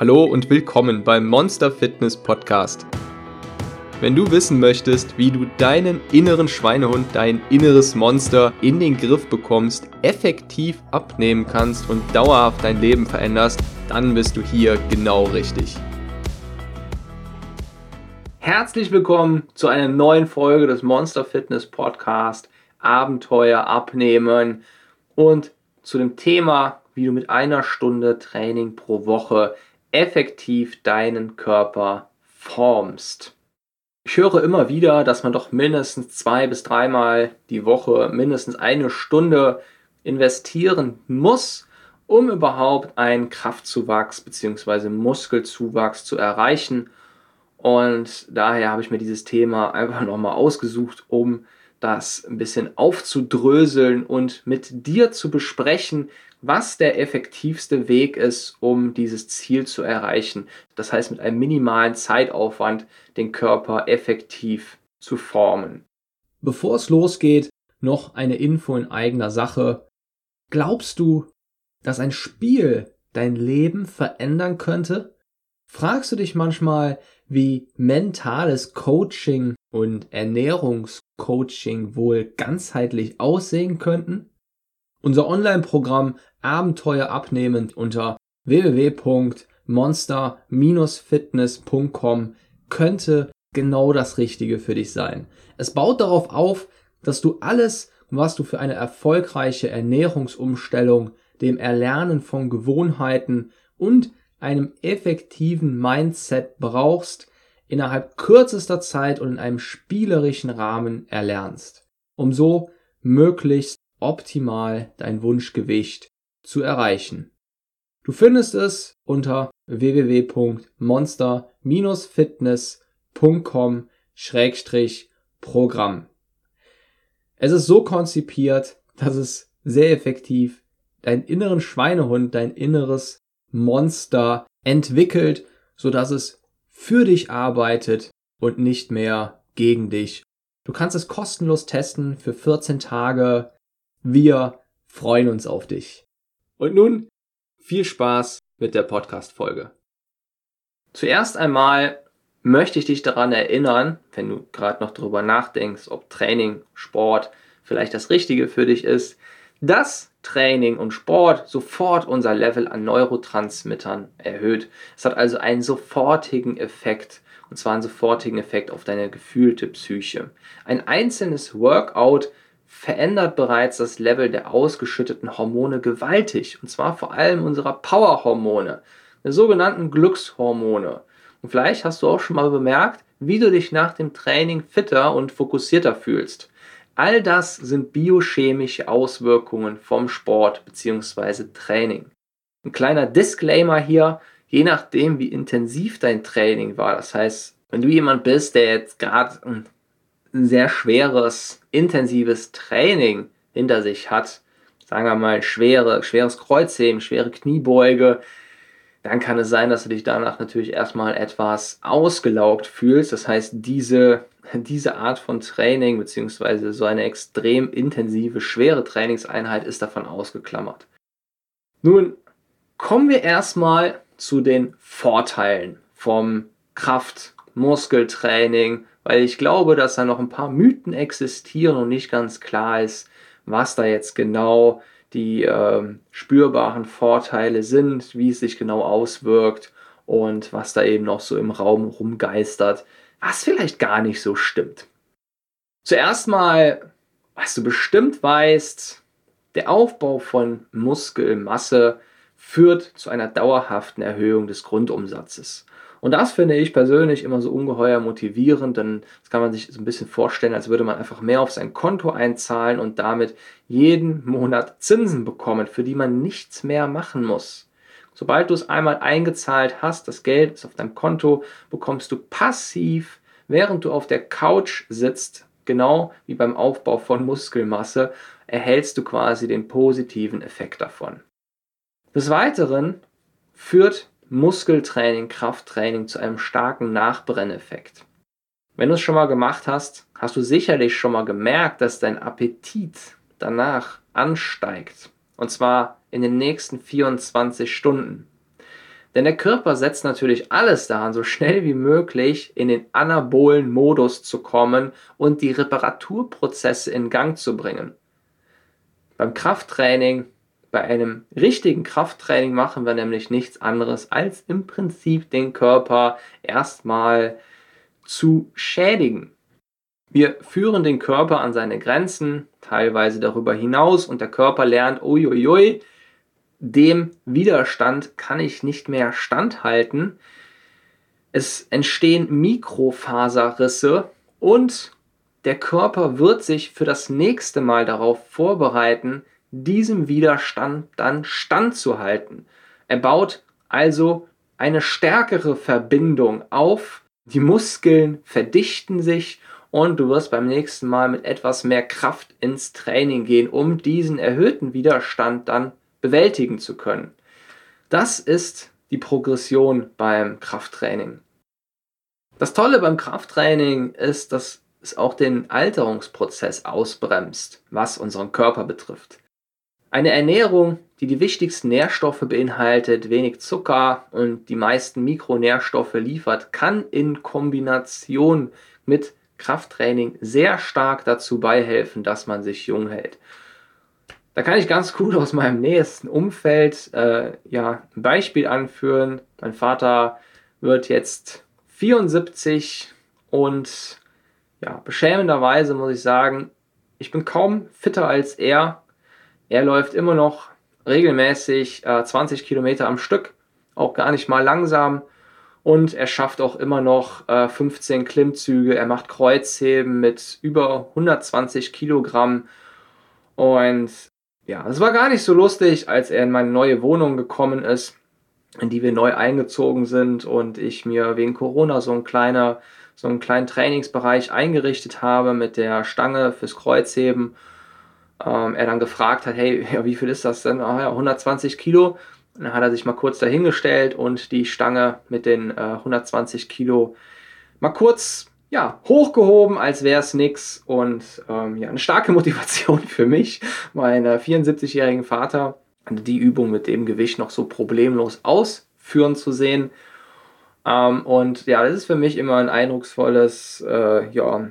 Hallo und willkommen beim Monster Fitness Podcast. Wenn du wissen möchtest, wie du deinen inneren Schweinehund, dein inneres Monster in den Griff bekommst, effektiv abnehmen kannst und dauerhaft dein Leben veränderst, dann bist du hier genau richtig. Herzlich willkommen zu einer neuen Folge des Monster Fitness Podcast Abenteuer abnehmen und zu dem Thema, wie du mit einer Stunde Training pro Woche effektiv deinen Körper formst. Ich höre immer wieder, dass man doch mindestens zwei bis dreimal die Woche mindestens eine Stunde investieren muss, um überhaupt einen Kraftzuwachs bzw. Muskelzuwachs zu erreichen. Und daher habe ich mir dieses Thema einfach nochmal ausgesucht, um das ein bisschen aufzudröseln und mit dir zu besprechen, was der effektivste Weg ist, um dieses Ziel zu erreichen. Das heißt, mit einem minimalen Zeitaufwand den Körper effektiv zu formen. Bevor es losgeht, noch eine Info in eigener Sache. Glaubst du, dass ein Spiel dein Leben verändern könnte? Fragst du dich manchmal, wie mentales Coaching und Ernährungscoaching wohl ganzheitlich aussehen könnten? Unser Online-Programm Abenteuer abnehmen unter www.monster-fitness.com könnte genau das Richtige für dich sein. Es baut darauf auf, dass du alles, was du für eine erfolgreiche Ernährungsumstellung, dem Erlernen von Gewohnheiten und einem effektiven Mindset brauchst, innerhalb kürzester Zeit und in einem spielerischen Rahmen erlernst, um so möglichst optimal dein Wunschgewicht zu erreichen. Du findest es unter www.monster-fitness.com-programm. Es ist so konzipiert, dass es sehr effektiv deinen inneren Schweinehund, dein inneres Monster entwickelt, so dass es für dich arbeitet und nicht mehr gegen dich. Du kannst es kostenlos testen für 14 Tage. Wir freuen uns auf dich. Und nun viel Spaß mit der Podcast-Folge. Zuerst einmal möchte ich dich daran erinnern, wenn du gerade noch darüber nachdenkst, ob Training, Sport vielleicht das Richtige für dich ist, dass Training und Sport sofort unser Level an Neurotransmittern erhöht. Es hat also einen sofortigen Effekt, und zwar einen sofortigen Effekt auf deine gefühlte Psyche. Ein einzelnes Workout verändert bereits das Level der ausgeschütteten Hormone gewaltig, und zwar vor allem unserer Powerhormone, der sogenannten Glückshormone. Und vielleicht hast du auch schon mal bemerkt, wie du dich nach dem Training fitter und fokussierter fühlst. All das sind biochemische Auswirkungen vom Sport bzw. Training. Ein kleiner Disclaimer hier, je nachdem wie intensiv dein Training war, das heißt, wenn du jemand bist, der jetzt gerade ein sehr schweres, intensives Training hinter sich hat, sagen wir mal schwere, schweres Kreuzheben, schwere Kniebeuge, dann kann es sein, dass du dich danach natürlich erstmal etwas ausgelaugt fühlst. Das heißt, diese diese Art von Training beziehungsweise so eine extrem intensive, schwere Trainingseinheit ist davon ausgeklammert. Nun kommen wir erstmal zu den Vorteilen vom Kraft-Muskeltraining, weil ich glaube, dass da noch ein paar Mythen existieren und nicht ganz klar ist, was da jetzt genau die äh, spürbaren Vorteile sind, wie es sich genau auswirkt und was da eben noch so im Raum rumgeistert was vielleicht gar nicht so stimmt. Zuerst mal, was du bestimmt weißt, der Aufbau von Muskelmasse führt zu einer dauerhaften Erhöhung des Grundumsatzes. Und das finde ich persönlich immer so ungeheuer motivierend, denn das kann man sich so ein bisschen vorstellen, als würde man einfach mehr auf sein Konto einzahlen und damit jeden Monat Zinsen bekommen, für die man nichts mehr machen muss. Sobald du es einmal eingezahlt hast, das Geld ist auf deinem Konto, bekommst du passiv, während du auf der Couch sitzt, genau wie beim Aufbau von Muskelmasse, erhältst du quasi den positiven Effekt davon. Des Weiteren führt Muskeltraining, Krafttraining zu einem starken Nachbrenneffekt. Wenn du es schon mal gemacht hast, hast du sicherlich schon mal gemerkt, dass dein Appetit danach ansteigt. Und zwar in den nächsten 24 Stunden. Denn der Körper setzt natürlich alles daran, so schnell wie möglich in den anabolen Modus zu kommen und die Reparaturprozesse in Gang zu bringen. Beim Krafttraining, bei einem richtigen Krafttraining machen wir nämlich nichts anderes, als im Prinzip den Körper erstmal zu schädigen. Wir führen den Körper an seine Grenzen, teilweise darüber hinaus, und der Körper lernt, uiuiui, dem Widerstand kann ich nicht mehr standhalten. Es entstehen Mikrofaserrisse und der Körper wird sich für das nächste Mal darauf vorbereiten, diesem Widerstand dann standzuhalten. Er baut also eine stärkere Verbindung auf, die Muskeln verdichten sich und du wirst beim nächsten Mal mit etwas mehr Kraft ins Training gehen, um diesen erhöhten Widerstand dann bewältigen zu können. Das ist die Progression beim Krafttraining. Das Tolle beim Krafttraining ist, dass es auch den Alterungsprozess ausbremst, was unseren Körper betrifft. Eine Ernährung, die die wichtigsten Nährstoffe beinhaltet, wenig Zucker und die meisten Mikronährstoffe liefert, kann in Kombination mit Krafttraining sehr stark dazu beihelfen, dass man sich jung hält. Da kann ich ganz gut aus meinem nächsten Umfeld äh, ja, ein Beispiel anführen. Mein Vater wird jetzt 74 und ja, beschämenderweise muss ich sagen, ich bin kaum fitter als er. Er läuft immer noch regelmäßig äh, 20 Kilometer am Stück, auch gar nicht mal langsam. Und er schafft auch immer noch äh, 15 Klimmzüge. Er macht Kreuzheben mit über 120 Kilogramm. Und ja, es war gar nicht so lustig, als er in meine neue Wohnung gekommen ist, in die wir neu eingezogen sind und ich mir wegen Corona so ein kleiner, so einen kleinen Trainingsbereich eingerichtet habe mit der Stange fürs Kreuzheben. Ähm, er dann gefragt hat, hey, ja, wie viel ist das denn? Ah, ja, 120 Kilo. Dann hat er sich mal kurz dahingestellt und die Stange mit den äh, 120 Kilo mal kurz ja, hochgehoben, als wäre es nix. Und ähm, ja, eine starke Motivation für mich, meinen 74-jährigen Vater, die Übung mit dem Gewicht noch so problemlos ausführen zu sehen. Ähm, und ja, das ist für mich immer ein eindrucksvolles, äh, ja,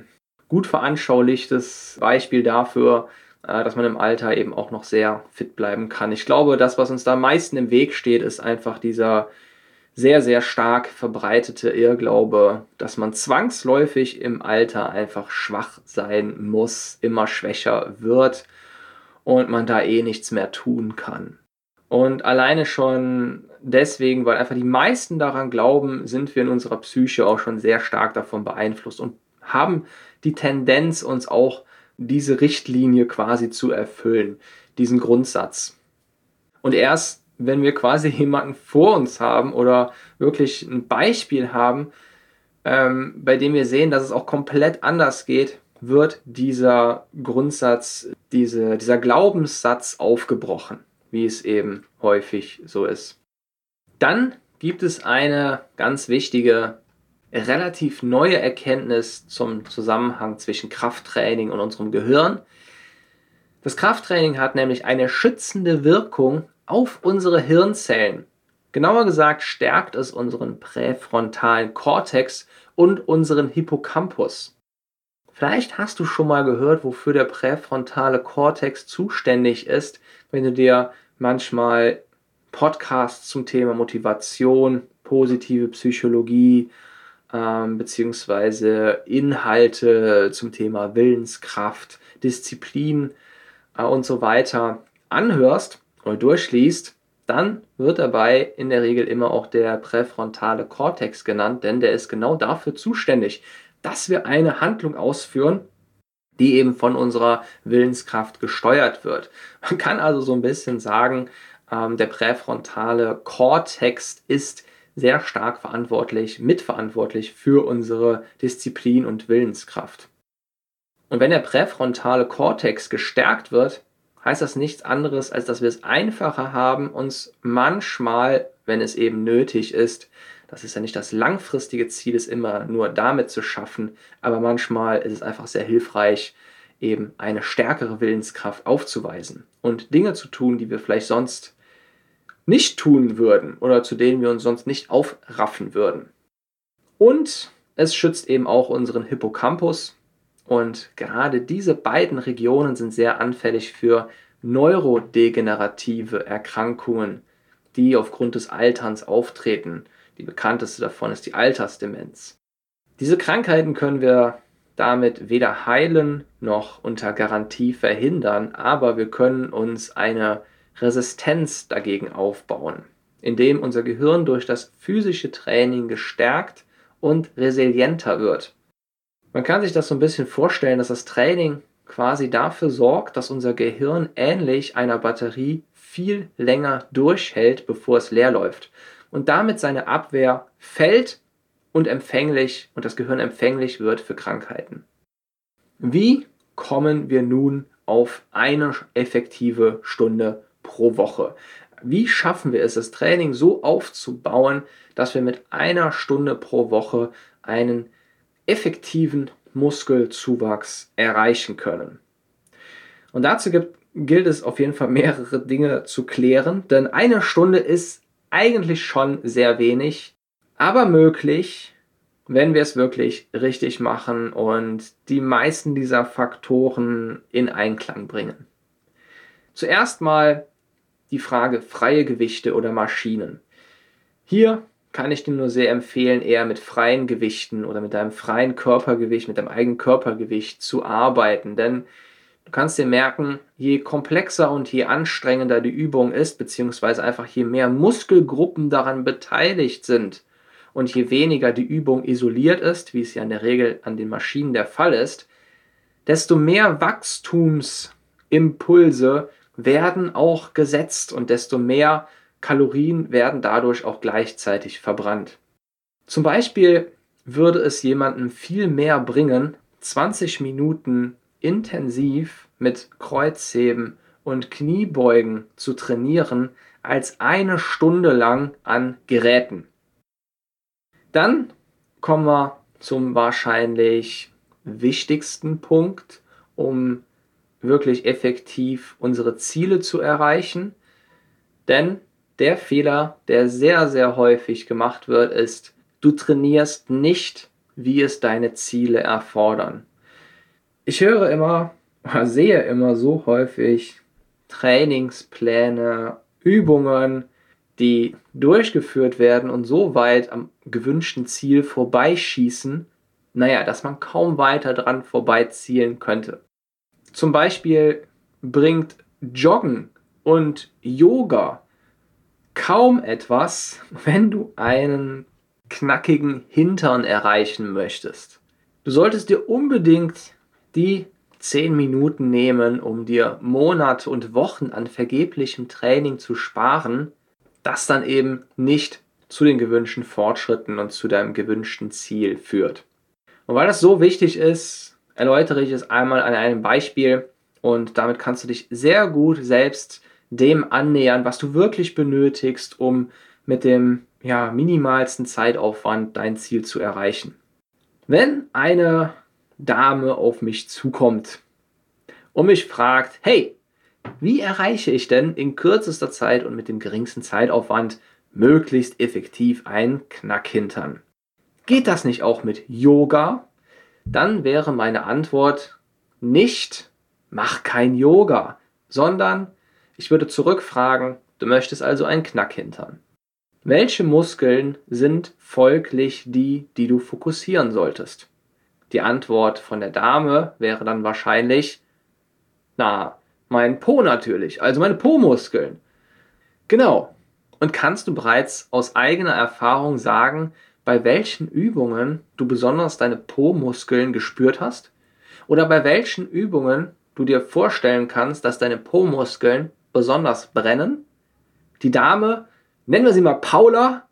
gut veranschaulichtes Beispiel dafür, dass man im Alter eben auch noch sehr fit bleiben kann. Ich glaube, das, was uns da am meisten im Weg steht, ist einfach dieser sehr, sehr stark verbreitete Irrglaube, dass man zwangsläufig im Alter einfach schwach sein muss, immer schwächer wird und man da eh nichts mehr tun kann. Und alleine schon deswegen, weil einfach die meisten daran glauben, sind wir in unserer Psyche auch schon sehr stark davon beeinflusst und haben die Tendenz, uns auch diese Richtlinie quasi zu erfüllen, diesen Grundsatz. Und erst wenn wir quasi jemanden vor uns haben oder wirklich ein Beispiel haben, ähm, bei dem wir sehen, dass es auch komplett anders geht, wird dieser Grundsatz, diese, dieser Glaubenssatz aufgebrochen, wie es eben häufig so ist. Dann gibt es eine ganz wichtige, relativ neue Erkenntnis zum Zusammenhang zwischen Krafttraining und unserem Gehirn. Das Krafttraining hat nämlich eine schützende Wirkung auf unsere Hirnzellen. Genauer gesagt stärkt es unseren präfrontalen Kortex und unseren Hippocampus. Vielleicht hast du schon mal gehört, wofür der präfrontale Kortex zuständig ist, wenn du dir manchmal Podcasts zum Thema Motivation, positive Psychologie ähm, beziehungsweise Inhalte zum Thema Willenskraft, Disziplin äh, und so weiter anhörst oder durchliest, dann wird dabei in der Regel immer auch der präfrontale Kortex genannt, denn der ist genau dafür zuständig, dass wir eine Handlung ausführen, die eben von unserer Willenskraft gesteuert wird. Man kann also so ein bisschen sagen, ähm, der präfrontale Kortex ist sehr stark verantwortlich, mitverantwortlich für unsere Disziplin und Willenskraft. Und wenn der präfrontale Kortex gestärkt wird, heißt das nichts anderes, als dass wir es einfacher haben, uns manchmal, wenn es eben nötig ist, das ist ja nicht das langfristige Ziel, es immer nur damit zu schaffen, aber manchmal ist es einfach sehr hilfreich, eben eine stärkere Willenskraft aufzuweisen und Dinge zu tun, die wir vielleicht sonst nicht tun würden oder zu denen wir uns sonst nicht aufraffen würden. Und es schützt eben auch unseren Hippocampus. Und gerade diese beiden Regionen sind sehr anfällig für neurodegenerative Erkrankungen, die aufgrund des Alterns auftreten. Die bekannteste davon ist die Altersdemenz. Diese Krankheiten können wir damit weder heilen noch unter Garantie verhindern, aber wir können uns eine Resistenz dagegen aufbauen, indem unser Gehirn durch das physische Training gestärkt und resilienter wird. Man kann sich das so ein bisschen vorstellen, dass das Training quasi dafür sorgt, dass unser Gehirn ähnlich einer Batterie viel länger durchhält, bevor es leer läuft und damit seine Abwehr fällt und empfänglich und das Gehirn empfänglich wird für Krankheiten. Wie kommen wir nun auf eine effektive Stunde pro Woche? Wie schaffen wir es, das Training so aufzubauen, dass wir mit einer Stunde pro Woche einen effektiven Muskelzuwachs erreichen können? Und dazu gibt, gilt es auf jeden Fall mehrere Dinge zu klären, denn eine Stunde ist eigentlich schon sehr wenig, aber möglich, wenn wir es wirklich richtig machen und die meisten dieser Faktoren in Einklang bringen. Zuerst mal die Frage freie Gewichte oder Maschinen. Hier kann ich dir nur sehr empfehlen, eher mit freien Gewichten oder mit deinem freien Körpergewicht, mit deinem eigenen Körpergewicht zu arbeiten, denn Du kannst dir merken, je komplexer und je anstrengender die Übung ist, beziehungsweise einfach je mehr Muskelgruppen daran beteiligt sind und je weniger die Übung isoliert ist, wie es ja in der Regel an den Maschinen der Fall ist, desto mehr Wachstumsimpulse werden auch gesetzt und desto mehr Kalorien werden dadurch auch gleichzeitig verbrannt. Zum Beispiel würde es jemandem viel mehr bringen, 20 Minuten intensiv mit Kreuzheben und Kniebeugen zu trainieren als eine Stunde lang an Geräten. Dann kommen wir zum wahrscheinlich wichtigsten Punkt, um wirklich effektiv unsere Ziele zu erreichen. Denn der Fehler, der sehr, sehr häufig gemacht wird, ist, du trainierst nicht, wie es deine Ziele erfordern ich höre immer, sehe immer so häufig Trainingspläne, Übungen, die durchgeführt werden und so weit am gewünschten Ziel vorbeischießen, naja, dass man kaum weiter dran vorbeizielen könnte. Zum Beispiel bringt Joggen und Yoga kaum etwas, wenn du einen knackigen Hintern erreichen möchtest. Du solltest dir unbedingt die zehn Minuten nehmen, um dir Monate und Wochen an vergeblichem Training zu sparen, das dann eben nicht zu den gewünschten Fortschritten und zu deinem gewünschten Ziel führt. Und weil das so wichtig ist, erläutere ich es einmal an einem Beispiel und damit kannst du dich sehr gut selbst dem annähern, was du wirklich benötigst, um mit dem ja, minimalsten Zeitaufwand dein Ziel zu erreichen. Wenn eine Dame auf mich zukommt und mich fragt, hey, wie erreiche ich denn in kürzester Zeit und mit dem geringsten Zeitaufwand möglichst effektiv einen Knackhintern? Geht das nicht auch mit Yoga? Dann wäre meine Antwort nicht, mach kein Yoga, sondern ich würde zurückfragen, du möchtest also einen Knackhintern. Welche Muskeln sind folglich die, die du fokussieren solltest? Die Antwort von der Dame wäre dann wahrscheinlich, na, mein Po natürlich, also meine Po-Muskeln. Genau. Und kannst du bereits aus eigener Erfahrung sagen, bei welchen Übungen du besonders deine Po-Muskeln gespürt hast? Oder bei welchen Übungen du dir vorstellen kannst, dass deine Po-Muskeln besonders brennen? Die Dame, nennen wir sie mal Paula,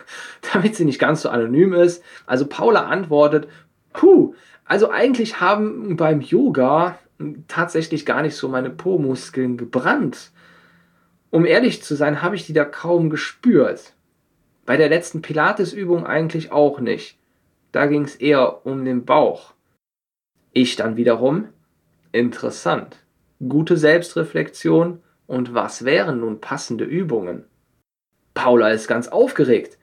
damit sie nicht ganz so anonym ist. Also Paula antwortet, Puh, also eigentlich haben beim Yoga tatsächlich gar nicht so meine Po-Muskeln gebrannt. Um ehrlich zu sein, habe ich die da kaum gespürt. Bei der letzten Pilates-Übung eigentlich auch nicht. Da ging es eher um den Bauch. Ich dann wiederum, interessant. Gute Selbstreflexion und was wären nun passende Übungen? Paula ist ganz aufgeregt.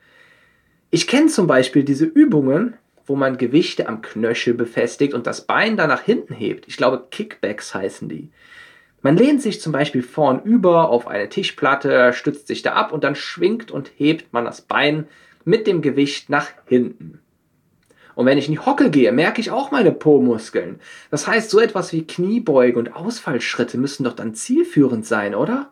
Ich kenne zum Beispiel diese Übungen, wo man Gewichte am Knöchel befestigt und das Bein dann nach hinten hebt. Ich glaube, Kickbacks heißen die. Man lehnt sich zum Beispiel vorn über auf eine Tischplatte, stützt sich da ab und dann schwingt und hebt man das Bein mit dem Gewicht nach hinten. Und wenn ich in die Hocke gehe, merke ich auch meine Po-Muskeln. Das heißt, so etwas wie Kniebeuge und Ausfallschritte müssen doch dann zielführend sein, oder?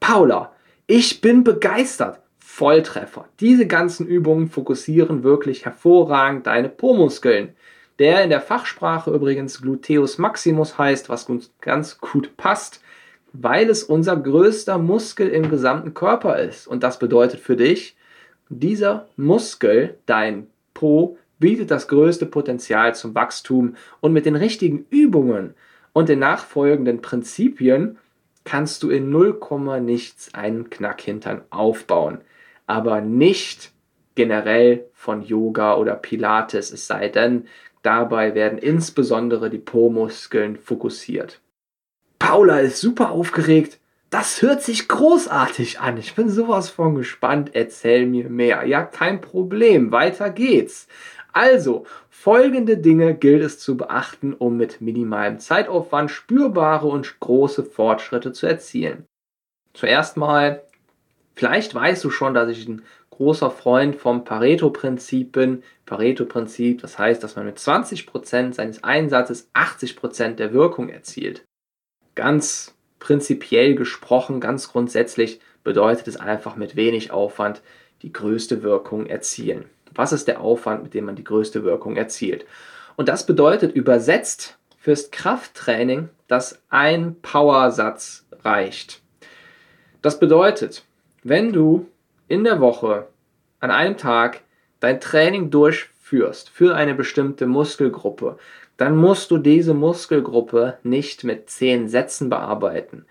Paula, ich bin begeistert. Volltreffer. Diese ganzen Übungen fokussieren wirklich hervorragend deine Po-Muskeln. Der in der Fachsprache übrigens Gluteus maximus heißt, was ganz gut passt, weil es unser größter Muskel im gesamten Körper ist. Und das bedeutet für dich, dieser Muskel, dein Po, bietet das größte Potenzial zum Wachstum und mit den richtigen Übungen und den nachfolgenden Prinzipien kannst du in 0, nichts einen Knackhintern aufbauen, aber nicht generell von Yoga oder Pilates, es sei denn, dabei werden insbesondere die Po-Muskeln fokussiert. Paula ist super aufgeregt. Das hört sich großartig an. Ich bin sowas von gespannt. Erzähl mir mehr. Ja, kein Problem. Weiter geht's. Also, folgende Dinge gilt es zu beachten, um mit minimalem Zeitaufwand spürbare und große Fortschritte zu erzielen. Zuerst mal, vielleicht weißt du schon, dass ich ein großer Freund vom Pareto-Prinzip bin. Pareto-Prinzip, das heißt, dass man mit 20% seines Einsatzes 80% der Wirkung erzielt. Ganz prinzipiell gesprochen, ganz grundsätzlich bedeutet es einfach mit wenig Aufwand die größte Wirkung erzielen. Was ist der Aufwand, mit dem man die größte Wirkung erzielt? Und das bedeutet übersetzt fürs Krafttraining, dass ein Powersatz reicht. Das bedeutet, wenn du in der Woche an einem Tag dein Training durchführst für eine bestimmte Muskelgruppe, dann musst du diese Muskelgruppe nicht mit zehn Sätzen bearbeiten.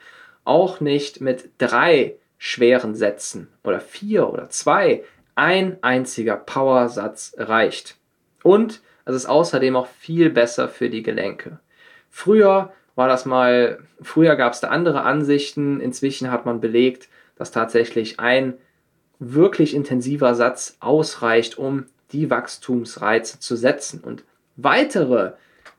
Auch nicht mit drei schweren Sätzen oder vier oder zwei ein einziger Powersatz reicht. Und es ist außerdem auch viel besser für die Gelenke. Früher war das mal, früher gab es da andere Ansichten, inzwischen hat man belegt, dass tatsächlich ein wirklich intensiver Satz ausreicht, um die Wachstumsreize zu setzen. Und weitere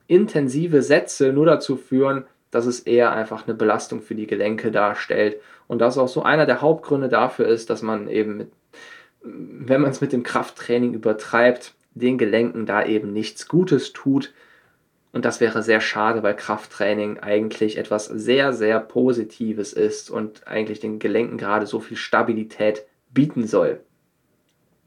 intensive Sätze nur dazu führen, dass es eher einfach eine Belastung für die Gelenke darstellt. Und das auch so einer der Hauptgründe dafür ist, dass man eben mit wenn man es mit dem Krafttraining übertreibt, den Gelenken da eben nichts Gutes tut. Und das wäre sehr schade, weil Krafttraining eigentlich etwas sehr, sehr Positives ist und eigentlich den Gelenken gerade so viel Stabilität bieten soll.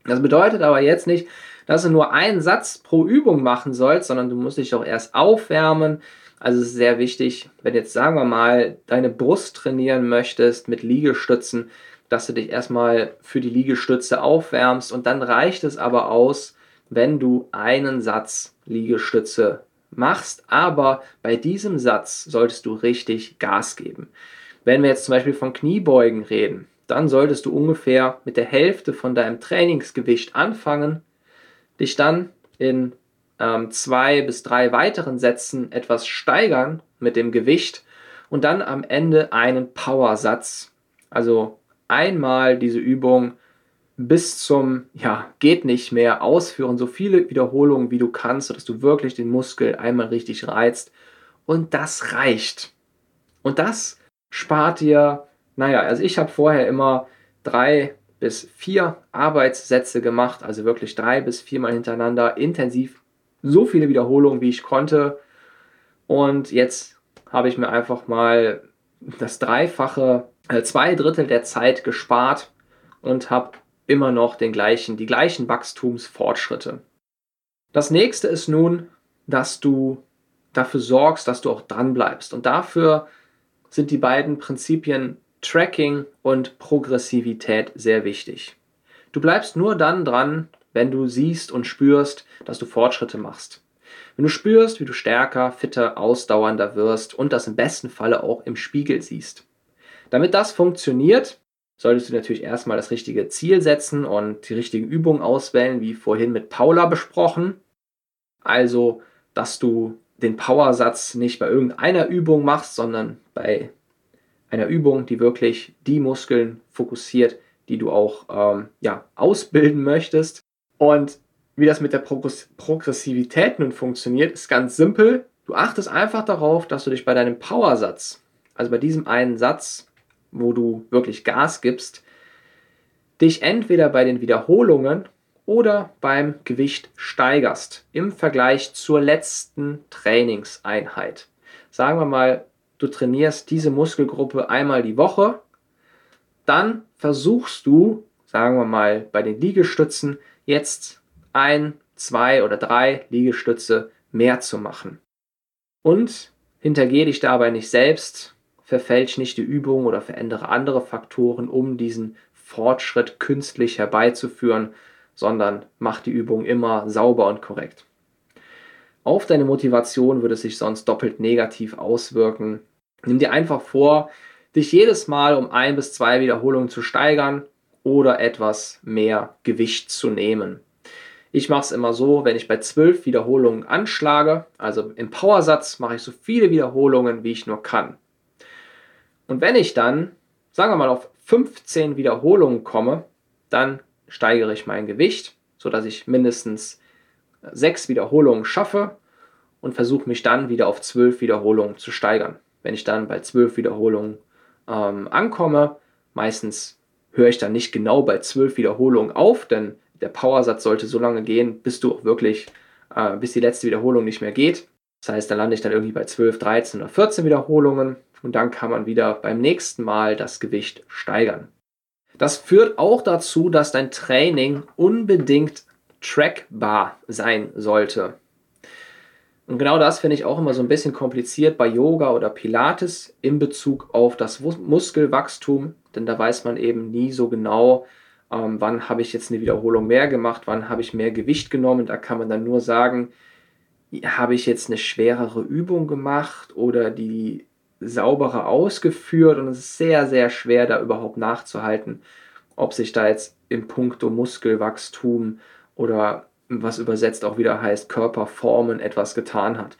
Das bedeutet aber jetzt nicht, dass du nur einen Satz pro Übung machen sollst, sondern du musst dich auch erst aufwärmen. Also es ist sehr wichtig, wenn jetzt sagen wir mal deine Brust trainieren möchtest mit Liegestützen, dass du dich erstmal für die Liegestütze aufwärmst und dann reicht es aber aus, wenn du einen Satz Liegestütze machst, aber bei diesem Satz solltest du richtig Gas geben. Wenn wir jetzt zum Beispiel von Kniebeugen reden, dann solltest du ungefähr mit der Hälfte von deinem Trainingsgewicht anfangen, dich dann in ähm, zwei bis drei weiteren Sätzen etwas steigern mit dem Gewicht und dann am Ende einen Power-Satz, also einmal diese Übung bis zum, ja, geht nicht mehr ausführen, so viele Wiederholungen wie du kannst, sodass du wirklich den Muskel einmal richtig reizt. Und das reicht. Und das spart dir, naja, also ich habe vorher immer drei bis vier Arbeitssätze gemacht, also wirklich drei bis viermal hintereinander intensiv so viele Wiederholungen, wie ich konnte. Und jetzt habe ich mir einfach mal das Dreifache äh, zwei Drittel der Zeit gespart und habe immer noch den gleichen, die gleichen Wachstumsfortschritte. Das nächste ist nun, dass du dafür sorgst, dass du auch dran bleibst. Und dafür sind die beiden Prinzipien Tracking und Progressivität sehr wichtig. Du bleibst nur dann dran, wenn du siehst und spürst, dass du Fortschritte machst. Wenn du spürst, wie du stärker, fitter, ausdauernder wirst und das im besten Falle auch im Spiegel siehst. Damit das funktioniert, solltest du natürlich erstmal das richtige Ziel setzen und die richtigen Übungen auswählen, wie vorhin mit Paula besprochen. Also, dass du den Powersatz nicht bei irgendeiner Übung machst, sondern bei einer Übung, die wirklich die Muskeln fokussiert, die du auch ähm, ja, ausbilden möchtest. Und wie das mit der Progressivität nun funktioniert, ist ganz simpel. Du achtest einfach darauf, dass du dich bei deinem Powersatz, also bei diesem einen Satz, wo du wirklich Gas gibst, dich entweder bei den Wiederholungen oder beim Gewicht steigerst im Vergleich zur letzten Trainingseinheit. Sagen wir mal, du trainierst diese Muskelgruppe einmal die Woche, dann versuchst du, sagen wir mal, bei den Liegestützen jetzt ein, zwei oder drei Liegestütze mehr zu machen. Und hintergehe dich dabei nicht selbst, verfälsch nicht die Übung oder verändere andere Faktoren, um diesen Fortschritt künstlich herbeizuführen, sondern mach die Übung immer sauber und korrekt. Auf deine Motivation würde es sich sonst doppelt negativ auswirken. Nimm dir einfach vor, dich jedes Mal um ein bis zwei Wiederholungen zu steigern oder etwas mehr Gewicht zu nehmen. Ich mache es immer so, wenn ich bei zwölf Wiederholungen anschlage, also im Powersatz mache ich so viele Wiederholungen, wie ich nur kann. Und wenn ich dann, sagen wir mal, auf 15 Wiederholungen komme, dann steigere ich mein Gewicht, sodass ich mindestens sechs Wiederholungen schaffe und versuche mich dann wieder auf zwölf Wiederholungen zu steigern. Wenn ich dann bei zwölf Wiederholungen ähm, ankomme, meistens höre ich dann nicht genau bei zwölf Wiederholungen auf, denn der Powersatz sollte so lange gehen, bis du auch wirklich, äh, bis die letzte Wiederholung nicht mehr geht. Das heißt, dann lande ich dann irgendwie bei 12, 13 oder 14 Wiederholungen und dann kann man wieder beim nächsten Mal das Gewicht steigern. Das führt auch dazu, dass dein Training unbedingt trackbar sein sollte. Und genau das finde ich auch immer so ein bisschen kompliziert bei Yoga oder Pilates in Bezug auf das Muskelwachstum, denn da weiß man eben nie so genau, ähm, wann habe ich jetzt eine Wiederholung mehr gemacht, wann habe ich mehr Gewicht genommen. Da kann man dann nur sagen, habe ich jetzt eine schwerere Übung gemacht oder die sauberer ausgeführt und es ist sehr, sehr schwer, da überhaupt nachzuhalten, ob sich da jetzt im Punkto Muskelwachstum oder was übersetzt auch wieder heißt Körperformen etwas getan hat.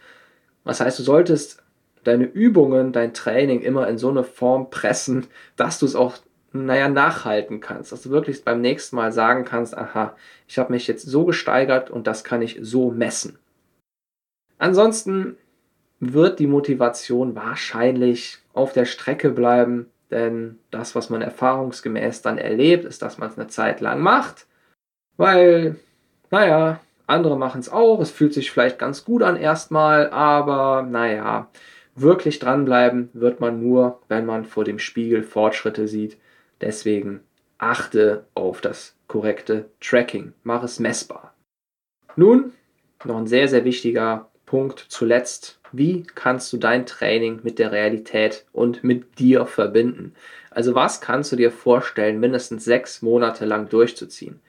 Das heißt, du solltest deine Übungen, dein Training immer in so eine Form pressen, dass du es auch naja, nachhalten kannst. Dass du wirklich beim nächsten Mal sagen kannst, aha, ich habe mich jetzt so gesteigert und das kann ich so messen. Ansonsten wird die Motivation wahrscheinlich auf der Strecke bleiben, denn das, was man erfahrungsgemäß dann erlebt, ist, dass man es eine Zeit lang macht, weil, naja, andere machen es auch, es fühlt sich vielleicht ganz gut an erstmal, aber naja, wirklich dranbleiben wird man nur, wenn man vor dem Spiegel Fortschritte sieht Deswegen achte auf das korrekte Tracking. Mach es messbar. Nun, noch ein sehr, sehr wichtiger Punkt zuletzt. Wie kannst du dein Training mit der Realität und mit dir verbinden? Also was kannst du dir vorstellen, mindestens sechs Monate lang durchzuziehen?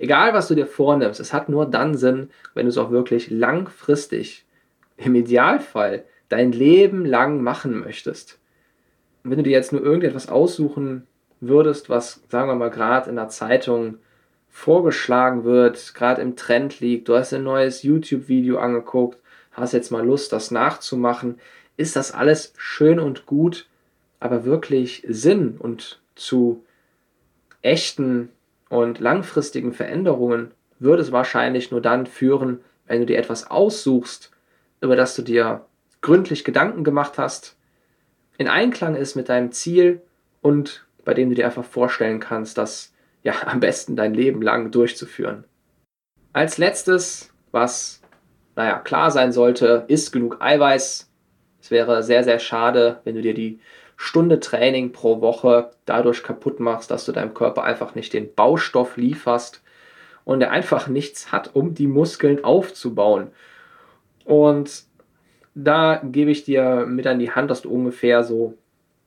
Egal, was du dir vornimmst, es hat nur dann Sinn, wenn du es auch wirklich langfristig, im Idealfall, dein Leben lang machen möchtest. wenn du dir jetzt nur irgendetwas aussuchen würdest, was, sagen wir mal, gerade in der Zeitung vorgeschlagen wird, gerade im Trend liegt, du hast ein neues YouTube-Video angeguckt, hast jetzt mal Lust, das nachzumachen, ist das alles schön und gut, aber wirklich Sinn und zu echten und langfristigen Veränderungen würde es wahrscheinlich nur dann führen, wenn du dir etwas aussuchst, über das du dir gründlich Gedanken gemacht hast, in Einklang ist mit deinem Ziel und bei dem du dir einfach vorstellen kannst, das ja am besten dein Leben lang durchzuführen. Als letztes, was naja klar sein sollte, ist genug Eiweiß. Es wäre sehr, sehr schade, wenn du dir die Stunde Training pro Woche dadurch kaputt machst, dass du deinem Körper einfach nicht den Baustoff lieferst und er einfach nichts hat, um die Muskeln aufzubauen. Und da gebe ich dir mit an die Hand, dass du ungefähr so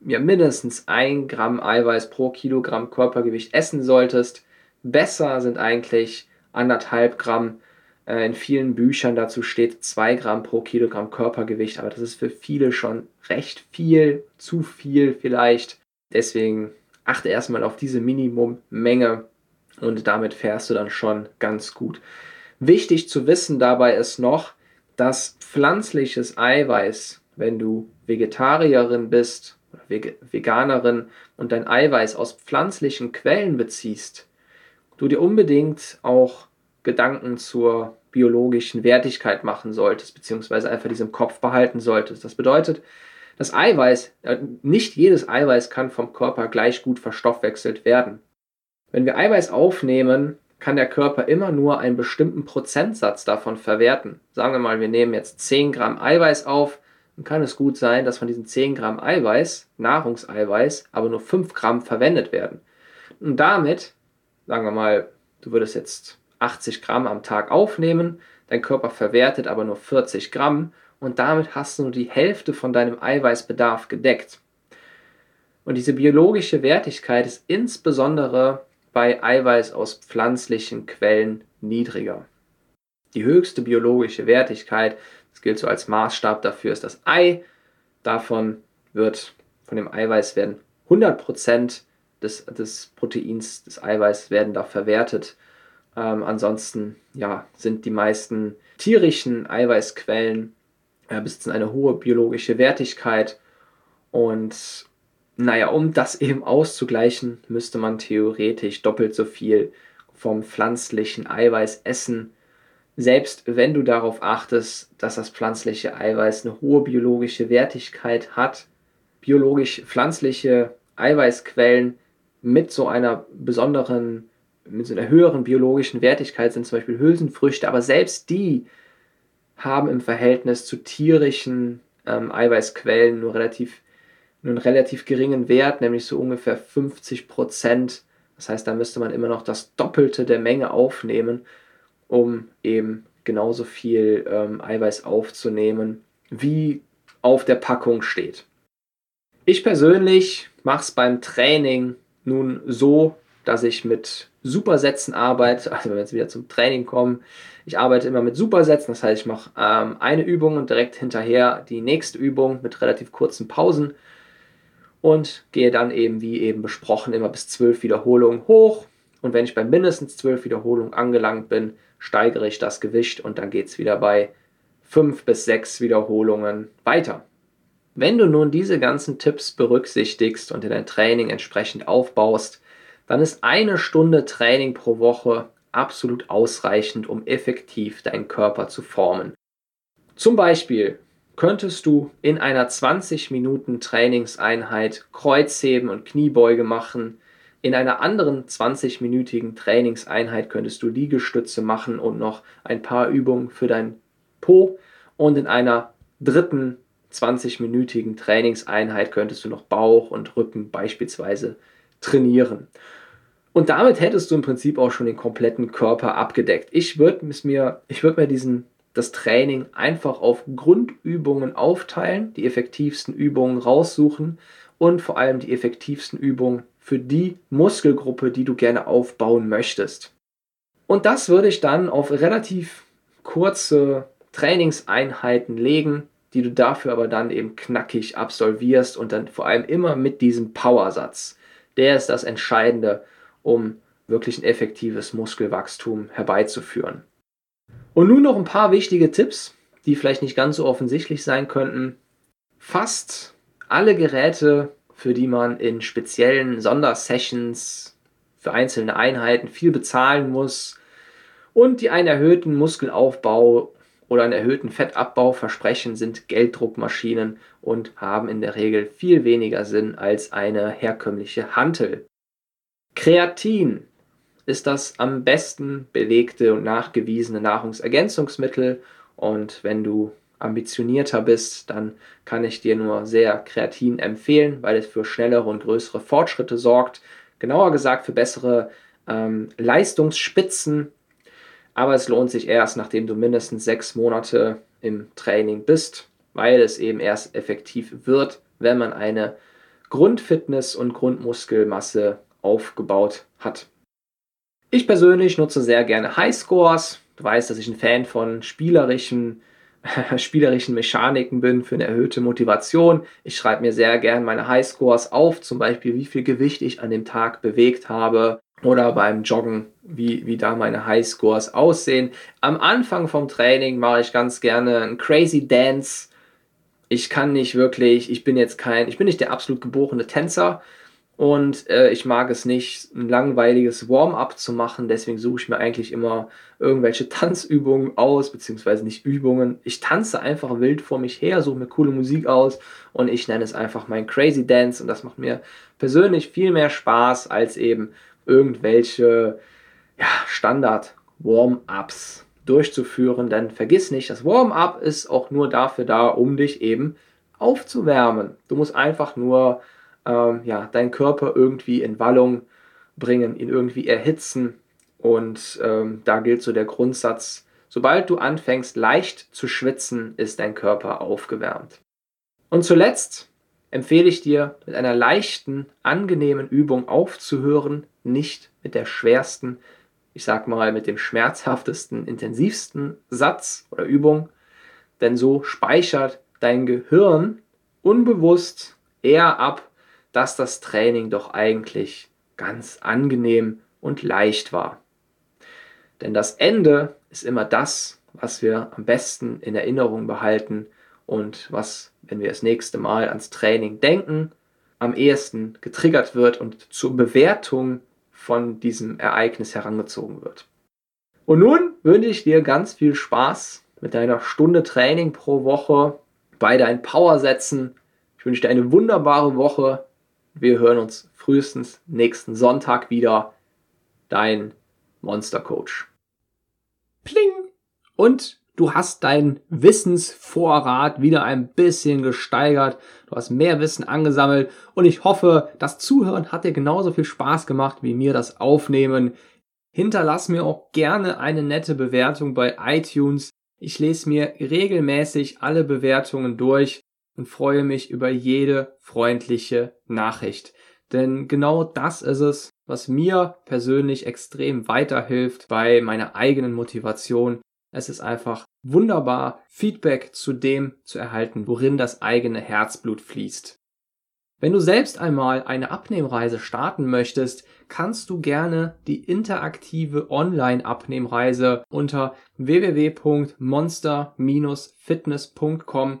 ja, mindestens ein Gramm Eiweiß pro Kilogramm Körpergewicht essen solltest. Besser sind eigentlich anderthalb Gramm. Äh, in vielen Büchern dazu steht zwei Gramm pro Kilogramm Körpergewicht, aber das ist für viele schon recht viel, zu viel vielleicht. Deswegen achte erstmal auf diese Minimummenge und damit fährst du dann schon ganz gut. Wichtig zu wissen dabei ist noch, dass pflanzliches Eiweiß, wenn du Vegetarierin bist Veganerin und dein Eiweiß aus pflanzlichen Quellen beziehst, du dir unbedingt auch Gedanken zur biologischen Wertigkeit machen solltest, beziehungsweise einfach diesem Kopf behalten solltest. Das bedeutet, das Eiweiß, äh, nicht jedes Eiweiß kann vom Körper gleich gut verstoffwechselt werden. Wenn wir Eiweiß aufnehmen, kann der Körper immer nur einen bestimmten Prozentsatz davon verwerten. Sagen wir mal, wir nehmen jetzt 10 Gramm Eiweiß auf, dann kann es gut sein, dass von diesen 10 Gramm Eiweiß, Nahrungseiweiß, aber nur 5 Gramm verwendet werden. Und damit, sagen wir mal, du würdest jetzt 80 Gramm am Tag aufnehmen, dein Körper verwertet aber nur 40 Gramm und damit hast du nur die Hälfte von deinem Eiweißbedarf gedeckt. Und diese biologische Wertigkeit ist insbesondere bei Eiweiß aus pflanzlichen Quellen niedriger. Die höchste biologische Wertigkeit, das gilt so als Maßstab dafür, ist das Ei. Davon wird, von dem Eiweiß werden 100% des, des Proteins, des Eiweiß werden da verwertet. Ähm, ansonsten ja, sind die meisten tierischen Eiweißquellen äh, besitzen eine hohe biologische Wertigkeit und naja, um das eben auszugleichen, müsste man theoretisch doppelt so viel vom pflanzlichen Eiweiß essen. Selbst wenn du darauf achtest, dass das pflanzliche Eiweiß eine hohe biologische Wertigkeit hat, biologisch pflanzliche Eiweißquellen mit so einer besonderen, mit so einer höheren biologischen Wertigkeit sind zum Beispiel Hülsenfrüchte, aber selbst die haben im Verhältnis zu tierischen ähm, Eiweißquellen nur relativ einen relativ geringen Wert, nämlich so ungefähr 50 Prozent. Das heißt, da müsste man immer noch das Doppelte der Menge aufnehmen, um eben genauso viel ähm, Eiweiß aufzunehmen, wie auf der Packung steht. Ich persönlich mache es beim Training nun so, dass ich mit Supersätzen arbeite. Also wenn wir jetzt wieder zum Training kommen, ich arbeite immer mit Supersätzen. Das heißt, ich mache ähm, eine Übung und direkt hinterher die nächste Übung mit relativ kurzen Pausen und gehe dann eben, wie eben besprochen, immer bis zwölf Wiederholungen hoch. Und wenn ich bei mindestens zwölf Wiederholungen angelangt bin, steigere ich das Gewicht und dann geht es wieder bei fünf bis sechs Wiederholungen weiter. Wenn du nun diese ganzen Tipps berücksichtigst und in dein Training entsprechend aufbaust, dann ist eine Stunde Training pro Woche absolut ausreichend, um effektiv deinen Körper zu formen. Zum Beispiel könntest du in einer 20 Minuten Trainingseinheit Kreuzheben und Kniebeuge machen. In einer anderen 20-minütigen Trainingseinheit könntest du Liegestütze machen und noch ein paar Übungen für dein Po. Und in einer dritten 20-minütigen Trainingseinheit könntest du noch Bauch und Rücken beispielsweise trainieren. Und damit hättest du im Prinzip auch schon den kompletten Körper abgedeckt. Ich würde mir, ich würde mir diesen das Training einfach auf Grundübungen aufteilen, die effektivsten Übungen raussuchen und vor allem die effektivsten Übungen für die Muskelgruppe, die du gerne aufbauen möchtest. Und das würde ich dann auf relativ kurze Trainingseinheiten legen, die du dafür aber dann eben knackig absolvierst und dann vor allem immer mit diesem Powersatz. Der ist das Entscheidende, um wirklich ein effektives Muskelwachstum herbeizuführen. Und nun noch ein paar wichtige Tipps, die vielleicht nicht ganz so offensichtlich sein könnten. Fast alle Geräte, für die man in speziellen Sondersessions für einzelne Einheiten viel bezahlen muss und die einen erhöhten Muskelaufbau oder einen erhöhten Fettabbau versprechen, sind Gelddruckmaschinen und haben in der Regel viel weniger Sinn als eine herkömmliche Hantel. Kreatin ist das am besten belegte und nachgewiesene Nahrungsergänzungsmittel. Und wenn du ambitionierter bist, dann kann ich dir nur sehr Kreatin empfehlen, weil es für schnellere und größere Fortschritte sorgt. Genauer gesagt für bessere ähm, Leistungsspitzen. Aber es lohnt sich erst, nachdem du mindestens sechs Monate im Training bist, weil es eben erst effektiv wird, wenn man eine Grundfitness und Grundmuskelmasse aufgebaut hat. Ich persönlich nutze sehr gerne Highscores. Du weißt, dass ich ein Fan von spielerischen, spielerischen Mechaniken bin für eine erhöhte Motivation. Ich schreibe mir sehr gerne meine Highscores auf, zum Beispiel wie viel Gewicht ich an dem Tag bewegt habe oder beim Joggen, wie, wie da meine Highscores aussehen. Am Anfang vom Training mache ich ganz gerne einen Crazy Dance ich kann nicht wirklich, ich bin jetzt kein, ich bin nicht der absolut geborene Tänzer und äh, ich mag es nicht, ein langweiliges Warm-up zu machen. Deswegen suche ich mir eigentlich immer irgendwelche Tanzübungen aus, beziehungsweise nicht Übungen. Ich tanze einfach wild vor mich her, suche mir coole Musik aus und ich nenne es einfach mein Crazy Dance und das macht mir persönlich viel mehr Spaß als eben irgendwelche ja, Standard-Warm-ups durchzuführen. Denn vergiss nicht, das Warm-up ist auch nur dafür da, um dich eben aufzuwärmen. Du musst einfach nur ähm, ja, deinen Körper irgendwie in Wallung bringen, ihn irgendwie erhitzen. Und ähm, da gilt so der Grundsatz, sobald du anfängst leicht zu schwitzen, ist dein Körper aufgewärmt. Und zuletzt empfehle ich dir, mit einer leichten, angenehmen Übung aufzuhören, nicht mit der schwersten, ich sag mal, mit dem schmerzhaftesten, intensivsten Satz oder Übung, denn so speichert dein Gehirn unbewusst eher ab, dass das Training doch eigentlich ganz angenehm und leicht war. Denn das Ende ist immer das, was wir am besten in Erinnerung behalten und was, wenn wir das nächste Mal ans Training denken, am ehesten getriggert wird und zur Bewertung von diesem Ereignis herangezogen wird. Und nun wünsche ich dir ganz viel Spaß mit deiner Stunde Training pro Woche bei deinen Powersätzen. Ich wünsche dir eine wunderbare Woche. Wir hören uns frühestens nächsten Sonntag wieder. Dein Monster Coach. Pling! Und du hast deinen Wissensvorrat wieder ein bisschen gesteigert. Du hast mehr Wissen angesammelt und ich hoffe, das Zuhören hat dir genauso viel Spaß gemacht wie mir das Aufnehmen. Hinterlass mir auch gerne eine nette Bewertung bei iTunes. Ich lese mir regelmäßig alle Bewertungen durch und freue mich über jede freundliche Nachricht. Denn genau das ist es, was mir persönlich extrem weiterhilft bei meiner eigenen Motivation es ist einfach wunderbar, Feedback zu dem zu erhalten, worin das eigene Herzblut fließt. Wenn du selbst einmal eine Abnehmreise starten möchtest, kannst du gerne die interaktive Online-Abnehmreise unter www.monster-fitness.com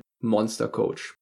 Monster Coach.